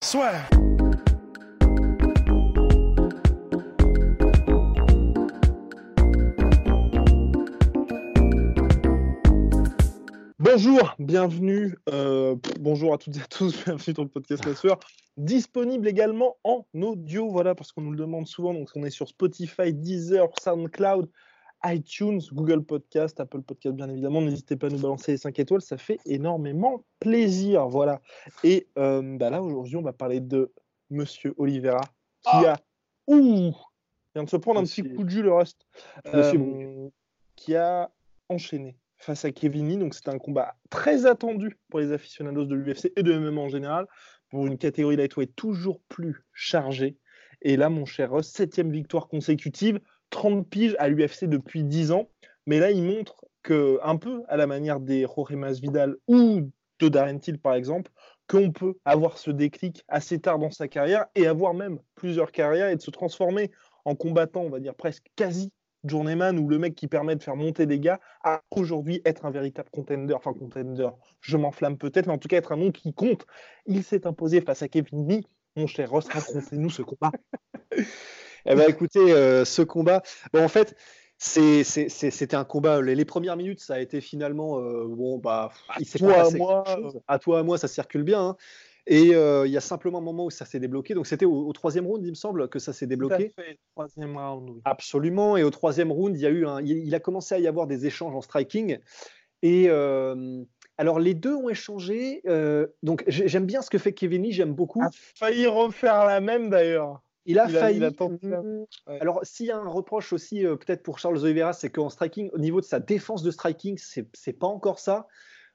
Soit. Bonjour, bienvenue, euh, bonjour à toutes et à tous, bienvenue dans le podcast La Sueur, disponible également en audio, voilà, parce qu'on nous le demande souvent, donc on est sur Spotify, Deezer, SoundCloud, iTunes, Google Podcast, Apple Podcast bien évidemment, n'hésitez pas à nous balancer les 5 étoiles, ça fait énormément plaisir, voilà. Et euh, bah là aujourd'hui on va parler de Monsieur Oliveira, qui Ah. a, ouh, vient de se prendre un petit coup de jus le reste, Monsieur Euh, qui a enchaîné face à Kevin Lee. Donc c'était un combat très attendu pour les aficionados de l'UFC et de MMA en général, pour une catégorie lightweight toujours plus chargée. Et là, mon cher Ross, septième victoire consécutive, 30 piges à l'UFC depuis 10 ans. Mais là, il montre que, un peu à la manière des Jorge Masvidal ou de Darren Till, par exemple, qu'on peut avoir ce déclic assez tard dans sa carrière et avoir même plusieurs carrières et de se transformer en combattant, on va dire presque quasi journeyman ou le mec qui permet de faire monter des gars à aujourd'hui être un véritable contender, enfin contender, je m'enflamme peut-être, mais en tout cas être un nom qui compte. Il s'est imposé face à Kevin Lee. Mon cher Ross, racontez-nous ce combat. Eh ben, écoutez, euh, ce combat, bon, en fait, c'était un combat. Les, les premières minutes, ça a été finalement, euh, bon, bah, il s'est toi, pas à moi. À toi, à moi, ça circule bien. hein. Et euh, il y a simplement un moment où ça s'est débloqué. Donc, c'était au, au troisième round, il me semble, que ça s'est débloqué. Tout à fait, troisième round, oui. Absolument. Et au troisième round, il y a eu un, il, il a commencé à y avoir des échanges en striking. Et euh, alors, les deux ont échangé. euh, donc, j'ai- j'aime bien ce que fait Kevin Lee. J'aime beaucoup. A failli refaire la même d'ailleurs. Il a il a- failli. il a tenté la- Mhm. Ouais. Alors, s'il y a un reproche aussi, euh, peut-être pour Charles Oliveira, c'est qu'en striking, au niveau de sa défense de striking, c'est c'est pas encore ça.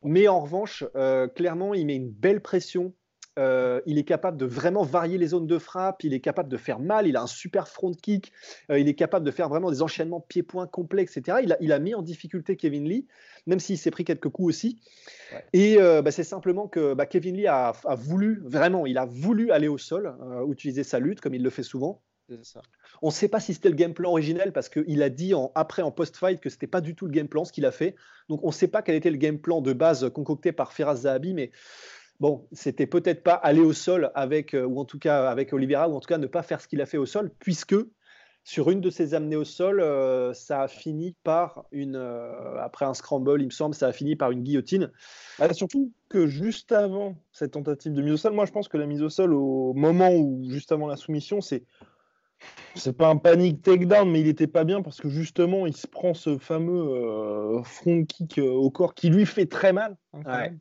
Mais en revanche, euh, clairement, il met une belle pression. Euh, il est capable de vraiment varier les zones de frappe. Il est capable de faire mal. Il a un super front kick. Euh, il est capable de faire vraiment des enchaînements pieds-points complets, etc. Il a, il a mis en difficulté Kevin Lee, même s'il s'est pris quelques coups aussi. Ouais. Et euh, bah, c'est simplement que bah, Kevin Lee a, a voulu, vraiment, il a voulu aller au sol, utiliser sa lutte, comme il le fait souvent. On ne sait pas si c'était le game plan originel parce qu'il a dit en, après en post-fight que c'était pas du tout le game plan ce qu'il a fait. Donc on ne sait pas quel était le game plan de base concocté par Firas Zahabi, mais bon, c'était peut-être pas aller au sol avec, euh, ou en tout cas avec Oliveira, ou en tout cas ne pas faire ce qu'il a fait au sol, puisque sur une de ses amenées au sol, euh, ça a fini par une, euh, après un scramble, il me semble, ça a fini par une guillotine. Ah, surtout que juste avant cette tentative de mise au sol, moi je pense que la mise au sol au moment où juste avant la soumission, c'est c'est pas un panic takedown, mais il était pas bien parce que justement il se prend ce fameux euh, front kick au corps qui lui fait très mal. hein, Ouais.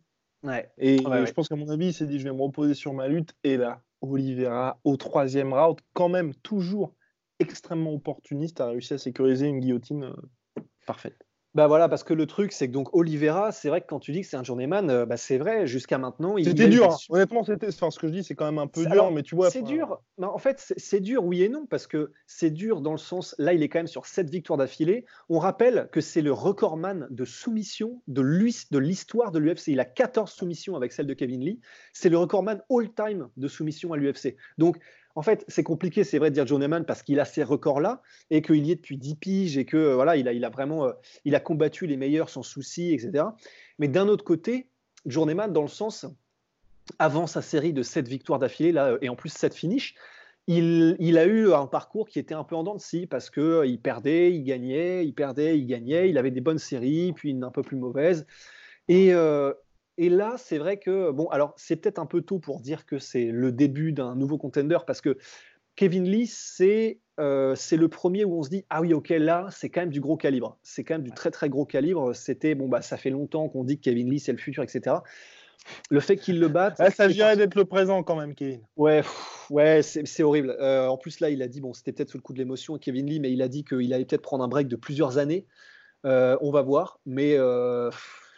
Ouais. Et Ouais, euh, ouais. je pense qu'à mon avis, il s'est dit je vais me reposer sur ma lutte. Et là, Oliveira au troisième round, quand même toujours extrêmement opportuniste, a réussi à sécuriser une guillotine euh, parfaite. Bah voilà, parce que le truc, c'est que donc Oliveira, c'est vrai que quand tu dis que c'est un journeyman, euh, bah c'est vrai, jusqu'à maintenant. il C'était dur, hein. honnêtement, c'était. Enfin, ce que je dis, c'est quand même un peu dur, alors, mais tu vois. C'est dur. Mais en fait, c'est- dur, oui et non, parce que c'est dur dans le sens, là, il est quand même sur 7 victoires d'affilée. On rappelle que c'est le recordman de soumission de l'histoire de l'UFC. Il a 14 soumissions avec celle de Kevin Lee. C'est le recordman all-time de soumission à l'UFC. Donc, en fait, c'est compliqué, c'est vrai, de dire journeyman parce qu'il a ces records-là et qu'il y est depuis 10 piges et que euh, voilà, il a, il vraiment euh, il a combattu les meilleurs sans souci, etc. Mais d'un autre côté, journeyman dans le sens avant sa série de 7 victoires d'affilée, là, et en plus 7 finishes, il, il a eu un parcours qui était un peu en dents de scie parce qu'il perdait, il gagnait, il perdait, il gagnait, il avait des bonnes séries, puis une un peu plus mauvaise. Et, euh, et là, c'est vrai que, bon, alors c'est peut-être un peu tôt pour dire que c'est le début d'un nouveau contender parce que Kevin Lee, c'est euh, le premier où on se dit ah oui ok là c'est quand même du gros calibre c'est quand même du très très gros calibre c'était bon bah ça fait longtemps qu'on dit que Kevin Lee c'est le futur etc le fait qu'il le batte Ah, ça virait d'être le présent quand même, Kevin. Ouais, pff, ouais, c'est c'est horrible. Euh, en plus, là, il a dit, bon, c'était peut-être sous le coup de l'émotion, Kevin Lee, mais il a dit qu'il allait peut-être prendre un break de plusieurs années. Euh, on va voir, mais euh,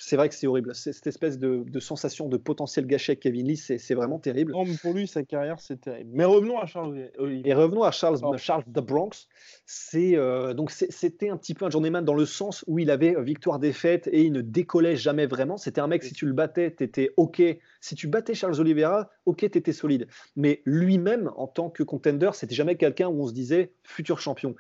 c'est vrai que c'est horrible. Cette espèce de, sensation de potentiel gâché avec Kevin Lee, c'est vraiment terrible. Non, mais pour lui, sa carrière, c'est terrible. Mais revenons à Charles. Et revenons à Charles, Charles the Bronx. C'est euh, donc c'était un petit peu un journeyman dans le sens où il avait victoire-défaite et il ne décollait jamais vraiment. C'était un mec, si tu le battais, t'étais ok. Si tu battais Charles Oliveira, ok, t'étais solide. Mais lui-même, en tant que contender, c'était jamais quelqu'un où on se disait futur champion.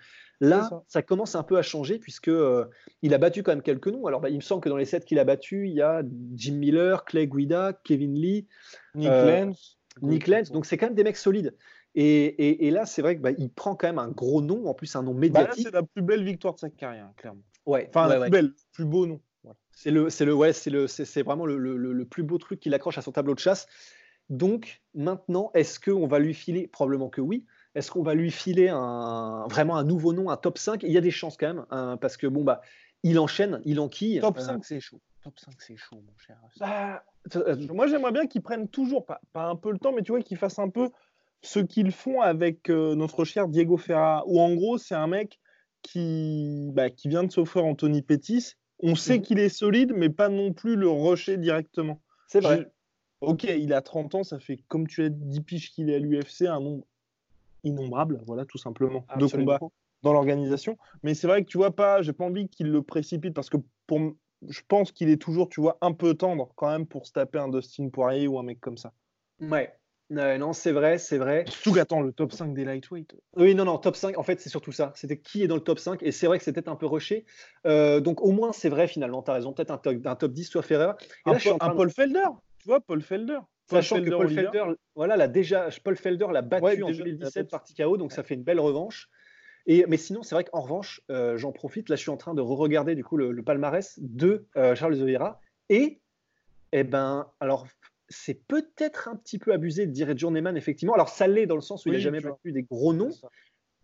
Là, ça. commence un peu à changer puisque euh, il a battu quand même quelques noms. Alors, bah, il me semble que dans les sept qu'il a battus, il y a Jim Miller, Clay Guida, Kevin Lee, Nick euh, Lenz. Nick Lenz. Donc, c'est quand même des mecs solides. Et, là, c'est vrai qu'il bah, prend quand même un gros nom, en plus un nom bah, médiatique. c'est la plus belle victoire de sa carrière, clairement. Ouais. Enfin, la plus belle, le plus beau nom. C'est le, c'est le, ouais, c'est le, c'est vraiment le, le, le, plus beau truc qu'il accroche à son tableau de chasse. Donc maintenant, est-ce qu'on va lui filer? Probablement que oui. Est-ce qu'on va lui filer un, vraiment un nouveau nom, un top 5 Il y a des chances quand même, hein, parce que bon, bah, il enchaîne, il enquille. Top 5, euh, c'est chaud. Top 5, c'est chaud, mon cher. Bah, euh, moi, j'aimerais bien qu'ils prennent toujours, pas, pas, un peu le temps, mais tu vois, qu'ils fassent un peu ce qu'ils font avec euh, notre cher Diego Ferra, où en gros, c'est un mec qui, bah, qui vient de s'offrir Anthony Pettis. On sait mhm. qu'il est solide, mais pas non plus le rusher directement. C'est vrai. Ok, il a 30 ans, ça fait, comme tu as dit, piche qu'il est à l'UFC, un nombre innombrable, voilà, tout simplement, de combats dans l'organisation. Mais c'est vrai que tu vois pas, j'ai pas envie qu'il le précipite parce que pour, je pense qu'il est toujours, tu vois, un peu tendre quand même pour se taper un Dustin Poirier ou un mec comme ça. Ouais. non, c'est vrai, c'est vrai. Surtout qu'attends, le top 5 des lightweight. Oui, non, non, top 5, en fait, c'est surtout ça. C'était qui est dans le top 5, et c'est vrai que c'était un peu rushé. Euh, donc, au moins, c'est vrai, finalement, tu as raison. Peut-être un, top, un top 10, soit Ferrer. Et là, un, un Paul Felder, tu vois, Paul Felder. Sachant que Paul Felder, voilà, l'a déjà, Paul Felder l'a battu en 2017 par TKO, donc ça fait une belle revanche. Et, mais sinon, c'est vrai qu'en revanche, euh, j'en profite, là je suis en train de re-regarder du coup le, palmarès de euh, Charles Oliveira. Et, eh ben, alors, c'est peut-être un petit peu abusé de dire Journeyman, effectivement. Alors, ça l'est dans le sens où il n'a jamais battu des gros noms.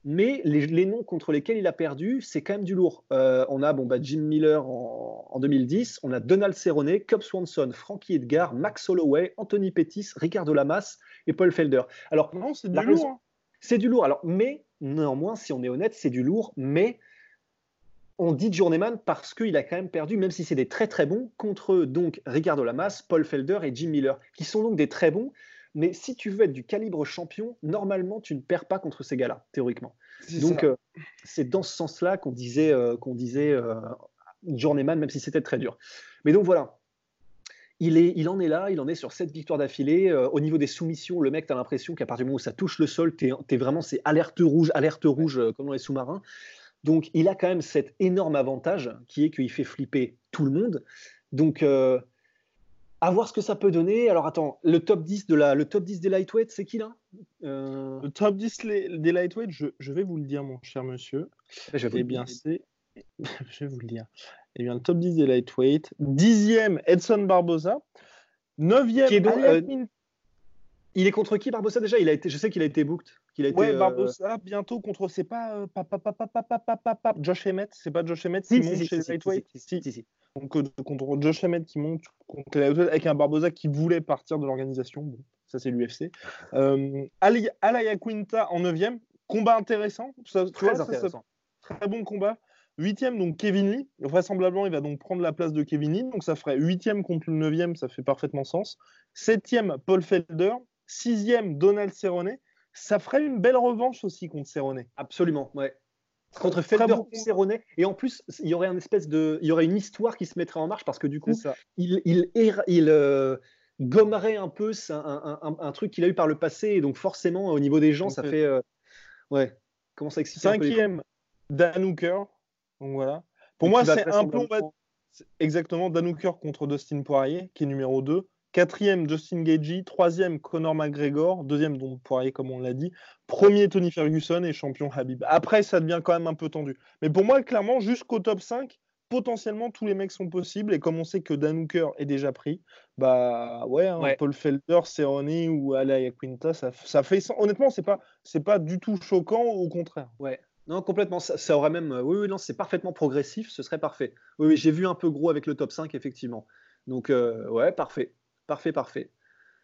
Mais les, noms contre lesquels il a perdu, c'est quand même du lourd. Euh, on a bon, bah, Jim Miller en, 2010, on a Donald Cerrone, Cub Swanson, Frankie Edgar, Max Holloway, Anthony Pettis, Ricardo Lamas et Paul Felder. Alors, non, c'est du lourd. Hein. C'est du lourd. Alors, mais néanmoins, si on est honnête, c'est du lourd. Mais on dit Journeyman parce qu'il a quand même perdu, même si c'est des très très bons, contre donc Ricardo Lamas, Paul Felder et Jim Miller, qui sont donc des très bons. Mais si tu veux être du calibre champion, normalement, tu ne perds pas contre ces gars-là, théoriquement. Donc, euh, c'est dans ce sens-là qu'on disait, euh, qu'on disait euh, Journeyman, même si c'était très dur. Mais donc, voilà. Il, est, il en est là, il en est sur cette victoire d'affilée. au niveau des soumissions, le mec, tu as l'impression qu'à partir du moment où ça touche le sol, tu es, vraiment, c'est alerte rouge, alerte rouge, comme dans les sous-marins. Donc, il a quand même cet énorme avantage qui est qu'il fait flipper tout le monde. Donc, à voir ce que ça peut donner. Alors attends, le top 10, de la, le top 10 des lightweights, c'est qui là euh, Le top 10 des lightweights, je, je, vais vous le dire, mon cher monsieur. Je vais eh bien, c'est. je vais vous le dire. Eh bien, le top 10 des lightweights. Dixième, Edson Barbosa. Neuvième, qui euh, Il est contre qui Barbosa déjà il a été, Je sais qu'il a été booked. Qu'il a ouais, été, euh, Barbosa, bientôt contre. C'est pas, pas, Josh Emmett. C'est pas Josh Emmett qui monte chez lightweight. Si, si, si. Donc, contre Josh Emmett qui monte contre avec un Barbosa qui voulait partir de l'organisation. Bon, ça, c'est l'UFC. Euh, Alaya Quinta en 9 Combat intéressant. très intéressant. très bon combat. 8 donc Kevin Lee. Vraisemblablement, il va donc prendre la place de Kevin Lee. Donc, ça ferait 8 contre le 9 ça fait parfaitement sens. 7 Paul Felder. 6 Donald Cerrone. Ça ferait une belle revanche aussi contre Cerrone. Absolument, ouais contre Felder bon. Et en plus il y aurait une espèce de il y aurait une histoire qui se mettrait en marche parce que du coup il il, il euh, gommerait un peu un, un, un, truc qu'il a eu par le passé. Et donc forcément au niveau des gens ça fait. euh, ouais. Comment ça excite cinquième Dan Hooker. Donc voilà. Pour moi c'est un peu exactement Dan Hooker contre Dustin Poirier qui est numéro 2 Quatrième, Justin Gagey. Troisième, Conor McGregor. Deuxième, donc Poirier, comme on l'a dit. Premier, Tony Ferguson et champion Habib. Après, ça devient quand même un peu tendu. Mais pour moi, clairement, jusqu'au top 5, potentiellement, tous les mecs sont possibles. Et comme on sait que Dan Hooker est déjà pris, bah ouais, hein, Paul Felder, Cerrone ou Alaya Quinta, ça, ça fait. Honnêtement, c'est pas, c'est pas du tout choquant, au contraire. Ouais. Non, complètement. Ça, aurait même. Oui, oui, non, c'est parfaitement progressif. Ce serait parfait. Oui, oui j'ai vu un peu gros avec le top 5, effectivement. Donc, euh, ouais, parfait. Parfait, parfait.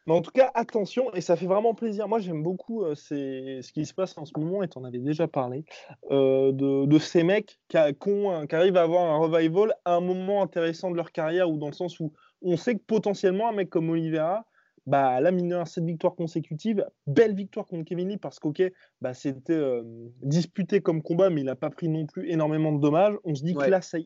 Mais en tout cas, attention, et ça fait vraiment plaisir. Moi, j'aime beaucoup euh, ce qui se passe en ce moment, et tu en avais déjà parlé, euh, de, ces mecs qui, arrivent à avoir un revival à un moment intéressant de leur carrière, ou dans le sens où on sait que potentiellement, un mec comme Oliveira, bah, là, mineur, cette victoire consécutive, belle victoire contre Kevin Lee, parce qu'ok, bah, c'était euh, disputé comme combat, mais il n'a pas pris non plus énormément de dommages. On se dit que là, ça,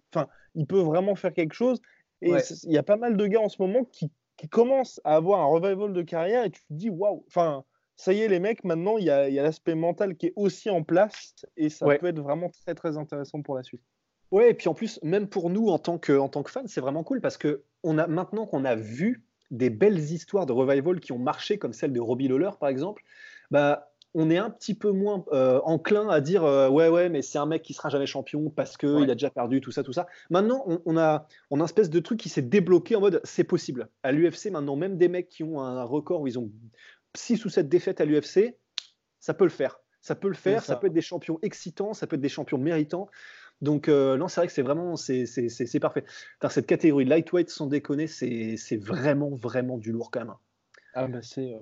il peut vraiment faire quelque chose. Et il y a pas mal de gars en ce moment qui qui commence à avoir un revival de carrière et tu te dis waouh, enfin, ça y est, les mecs, maintenant, il y a, l'aspect mental qui est aussi en place et ça peut être vraiment très très intéressant pour la suite. Ouais, et puis en plus, même pour nous en tant que, en tant que fans, c'est vraiment cool parce que on a, maintenant qu'on a vu des belles histoires de revival qui ont marché, comme celle de Robbie Lawler par exemple, bah, on est un petit peu moins euh, enclin à dire euh, ouais ouais mais c'est un mec qui sera jamais champion parce qu'il il a déjà perdu tout ça tout ça. Maintenant on, a on a une espèce de truc qui s'est débloqué en mode c'est possible. À l'UFC maintenant même des mecs qui ont un record où ils ont 6 ou 7 défaites à l'UFC, ça peut le faire. Ça peut le faire, ça. peut être des champions excitants, ça peut être des champions méritants. Donc euh, non, c'est vrai que c'est vraiment c'est parfait. Dans cette catégorie lightweight sans déconner, c'est vraiment vraiment du lourd quand même. Ah bah c'est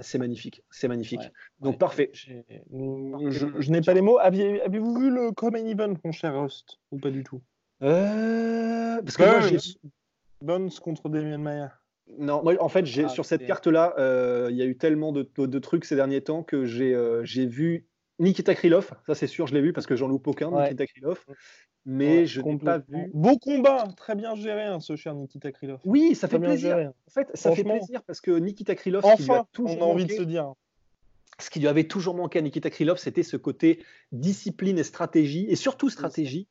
c'est magnifique, c'est magnifique. Donc parfait. Je, n'ai pas les mots. Avez-vous vu le Common Event, mon cher Rust Ou pas du tout? Euh, Parce que moi, j'ai. Contre Damien Maya. Non, moi, en fait, j'ai, ah, sur cette carte-là, euh, il y a eu tellement de, trucs ces derniers temps que j'ai, euh, j'ai vu Nikita Krylov, ça c'est sûr, je l'ai vu parce que j'en loupe aucun, Nikita Krylov mais je n'ai pas vu. Beau combat, très bien géré, hein, ce cher Nikita Krylov. Oui, ça fait plaisir. En fait, ça fait plaisir parce que Nikita Krylov, enfin, on a envie de se dire. Ce qui lui avait toujours manqué à Nikita Krylov, c'était ce côté discipline et stratégie, et surtout stratégie.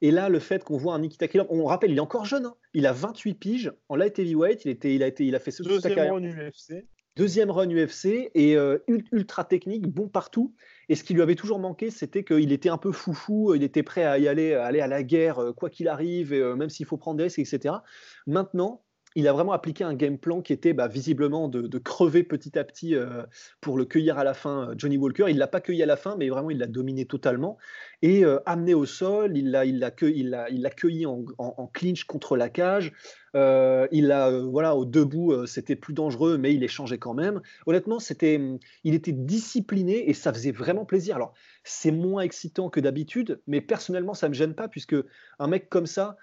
Et là, le fait qu'on voit un Nikita Krylov, on rappelle, il est encore jeune, hein. il a 28 piges en light heavyweight, il, était, il, a, été, il a fait ce Deuxième run UFC. Deuxième run UFC et euh, ultra technique, bon partout. Et ce qui lui avait toujours manqué, c'était qu'il était un peu foufou, il était prêt à y aller, aller à la guerre, euh, quoi qu'il arrive, euh, même s'il faut prendre des risques, etc. Maintenant, il a vraiment appliqué un game plan qui était bah, visiblement de, crever petit à petit euh, pour le cueillir à la fin, Johnny Walker. Il l'a pas cueilli à la fin, mais vraiment il l'a dominé totalement. Et amené au sol, il l'a il il il cueilli en, clinch contre la cage. Euh, il a, euh, voilà, au debout, euh, c'était plus dangereux, mais il échangeait quand même. Honnêtement, c'était, hum, il était discipliné et ça faisait vraiment plaisir. Alors, c'est moins excitant que d'habitude, mais personnellement, ça me gêne pas puisque un mec comme ça,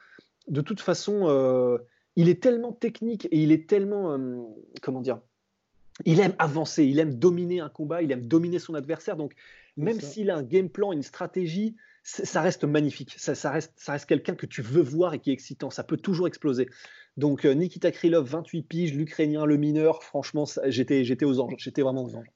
de toute façon, il est tellement technique et il est tellement, hum, comment dire, il aime avancer, il aime dominer un combat, il aime dominer son adversaire. Donc, même s'il a un game plan, une stratégie, ça reste magnifique. Ça, reste, ça reste quelqu'un que tu veux voir et qui est excitant. Ça peut toujours exploser. Donc euh, Nikita Krylov, 28 piges, l'Ukrainien, le mineur, franchement, j'étais, j'étais aux anges. J'étais vraiment aux anges.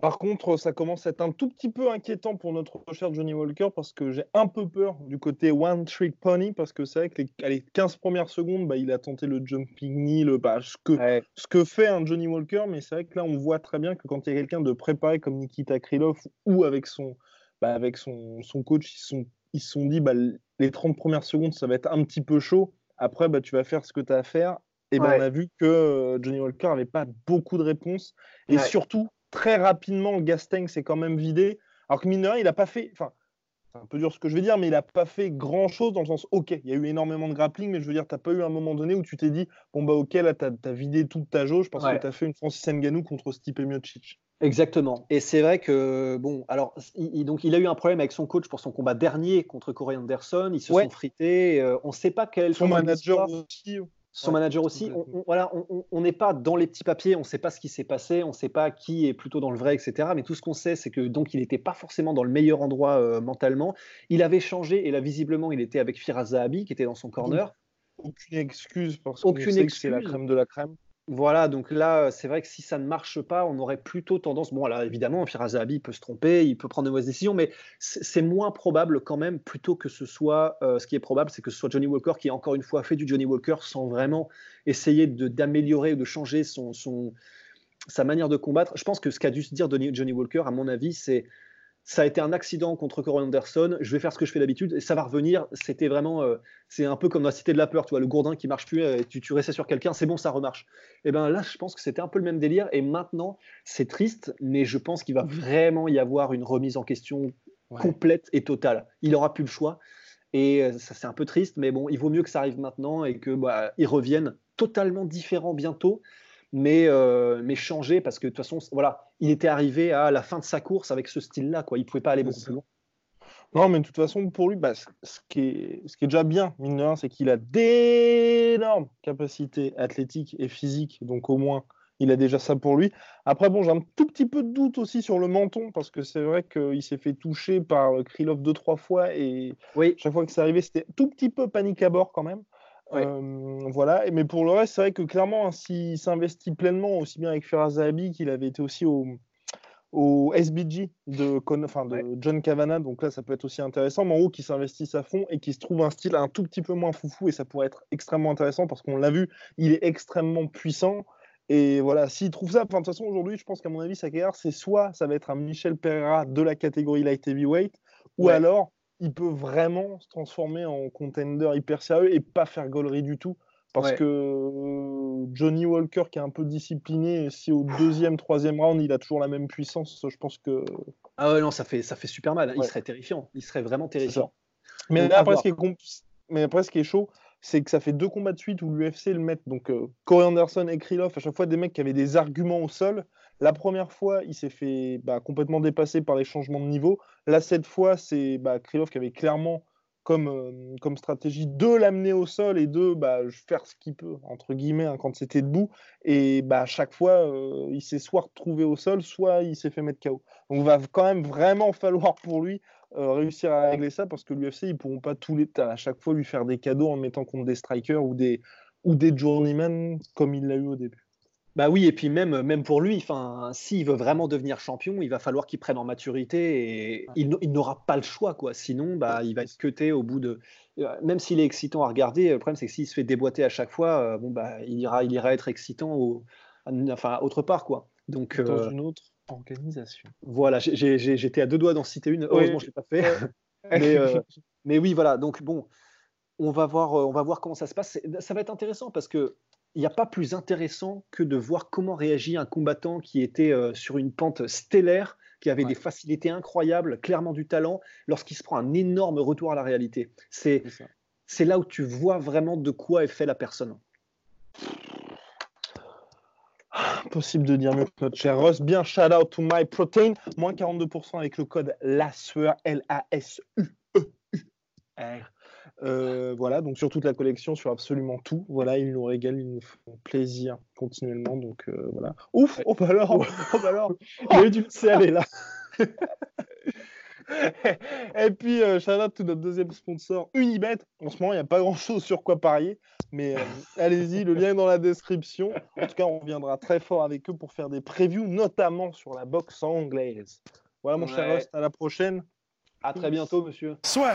Par contre, ça commence à être un tout petit peu inquiétant pour notre cher Johnny Walker parce que j'ai un peu peur du côté One Trick Pony parce que c'est vrai que les, 15 premières secondes, bah, il a tenté le jumping knee, le, bah, ce, que, ce que fait un Johnny Walker, mais c'est vrai que là, on voit très bien que quand il y a quelqu'un de préparé comme Nikita Krylov ou avec son, bah, avec son, son, coach, ils sont, ils se sont dit bah, les 30 premières secondes, ça va être un petit peu chaud. Après, bah, tu vas faire ce que tu as à faire. Et ben, on a vu que euh, Johnny Walker n'avait pas beaucoup de réponses. Et surtout, très rapidement, le gas tank s'est quand même vidé. Alors que Mineur, il n'a pas fait. Enfin, c'est un peu dur ce que je vais dire, mais il n'a pas fait grand chose dans le sens, ok, il y a eu énormément de grappling, mais je veux dire, tu n'as pas eu un moment donné où tu t'es dit, bon, bah, ok, là, tu as, vidé toute ta jauge parce que tu as fait une Francis Ngannou contre Stipe Miocic. Exactement. Et c'est vrai que, bon, alors, il, donc, il a eu un problème avec son coach pour son combat dernier contre Corey Anderson. Ils se sont frités. Euh, on ne sait pas quel. Son manager aussi. Son manager aussi. On, voilà, on n'est pas dans les petits papiers, on ne sait pas ce qui s'est passé, on ne sait pas qui est plutôt dans le vrai, etc. Mais tout ce qu'on sait, c'est que donc il n'était pas forcément dans le meilleur endroit euh, mentalement. Il avait changé et là visiblement il était avec Firaz Zahabi qui était dans son corner. Aucune excuse parce que c'est la crème de la crème. Voilà, donc là, c'est vrai que si ça ne marche pas, on aurait plutôt tendance. Bon, là, évidemment, Firaz Zahabi peut se tromper, il peut prendre de mauvaises décisions, mais c'est moins probable quand même, plutôt que ce soit. Euh, ce qui est probable, c'est que ce soit Johnny Walker qui, encore une fois, fait du Johnny Walker sans vraiment essayer d'améliorer ou de changer son, son, sa manière de combattre. Je pense que ce qu'a dû se dire Johnny Walker, à mon avis, c'est ça a été un accident contre Corey Anderson, je vais faire ce que je fais d'habitude et ça va revenir. C'était vraiment, euh, c'est un peu comme dans la cité de la peur, tu vois, le gourdin qui marche plus, et tu, tu restais sur quelqu'un, c'est bon, ça remarche. Et ben là, je pense que c'était un peu le même délire et maintenant, c'est triste, mais je pense qu'il va vraiment y avoir une remise en question complète et totale. Il aura plus le choix et euh, ça c'est un peu triste, mais bon, il vaut mieux que ça arrive maintenant et que bah, ils reviennent totalement différents bientôt mais, euh, mais changé parce que de toute façon, voilà, il était arrivé à la fin de sa course avec ce style-là. Quoi. Il ne pouvait pas aller beaucoup plus loin. Non, mais de toute façon, pour lui, bah, ce, qui est, ce qui est déjà bien, mine de rien, c'est qu'il a d'énormes capacités athlétiques et physiques. Donc, au moins, il a déjà ça pour lui. Après, bon, j'ai un tout petit peu de doute aussi sur le menton, parce que c'est vrai qu'il s'est fait toucher par Krylov deux, trois fois, et oui. chaque fois que c'est arrivé, c'était tout petit peu panique à bord quand même. Euh, voilà, mais pour le reste, c'est vrai que clairement, hein, s'il s'investit pleinement, aussi bien avec Ferrazabi qu'il avait été aussi au, au SBG de, enfin, de John Cavana, donc là ça peut être aussi intéressant, mais en haut qui s'investissent à fond et qui se trouve un style un tout petit peu moins foufou et ça pourrait être extrêmement intéressant parce qu'on l'a vu, il est extrêmement puissant. Et voilà, s'il trouve ça, de toute façon aujourd'hui, je pense qu'à mon avis, sa carrière, c'est soit ça va être un Michel Pereira de la catégorie light heavyweight, ou alors il peut vraiment se transformer en contender hyper sérieux et pas faire gaulerie du tout. Parce que euh, Johnny Walker, qui est un peu discipliné, si au deuxième, troisième round, il a toujours la même puissance, je pense que. Ah ouais, non, ça fait, ça fait super mal. Il serait terrifiant. Il serait vraiment terrifiant. Mais après, ce qui est Mais après, ce qui est chaud, c'est que ça fait deux combats de suite où l'UFC le met. Donc, euh, Corey Anderson et Krylov, à chaque fois des mecs qui avaient des arguments au sol. La première fois, il s'est fait bah, complètement dépasser par les changements de niveau. Là, cette fois, c'est bah, Krylov qui avait clairement comme, euh, stratégie de l'amener au sol et de bah, faire ce qu'il peut, entre guillemets, hein, quand c'était debout. Et bah, à chaque fois, euh, il s'est soit retrouvé au sol, soit il s'est fait mettre KO. Donc, il va quand même vraiment falloir pour lui euh, réussir à régler ça parce que l'UFC, ils pourront pas tous les à chaque fois lui faire des cadeaux en mettant contre des strikers ou des, ou des journeymen comme il l'a eu au début. Bah oui, et puis même, même pour lui, s'il veut vraiment devenir champion, il va falloir qu'il prenne en maturité et il, n'aura pas le choix. quoi. Sinon, bah, il va être cuté au bout de. Euh, même s'il est excitant à regarder, le problème c'est que s'il se fait déboîter à chaque fois, euh, bon, bah, il, ira, il ira être excitant au, enfin, autre part. quoi. Donc, Dans euh, une autre organisation. Voilà, j'étais à deux doigts d'en citer une. Heureusement, je ne l'ai pas fait. mais, mais, oui, voilà. Donc, bon, on va, voir, on va voir comment ça se passe. Ça va être intéressant parce que il n'y a pas plus intéressant que de voir comment réagit un combattant qui était euh, sur une pente stellaire, qui avait des facilités incroyables, clairement du talent, lorsqu'il se prend un énorme retour à la réalité. C'est là où tu vois vraiment de quoi est fait la personne. Possible de dire mieux que notre cher Ross. Bien, shout out to my protein. Moins 42% avec le code LASUEUR, L-A-S-U-E-U-R. Euh, voilà, donc sur toute la collection, sur absolument tout. Voilà, ils nous régalent, ils nous font plaisir continuellement. Donc euh, voilà. Ouf, oh bah alors, oh bah alors, le du elle est là. Et puis, euh, shout out to notre deuxième sponsor, Unibet. En ce moment, il n'y a pas grand chose sur quoi parier, mais euh, allez-y, le lien est dans la description. En tout cas, on reviendra très fort avec eux pour faire des previews, notamment sur la boxe anglaise. Voilà, mon cher host, à la prochaine. À très bientôt, monsieur. Soit.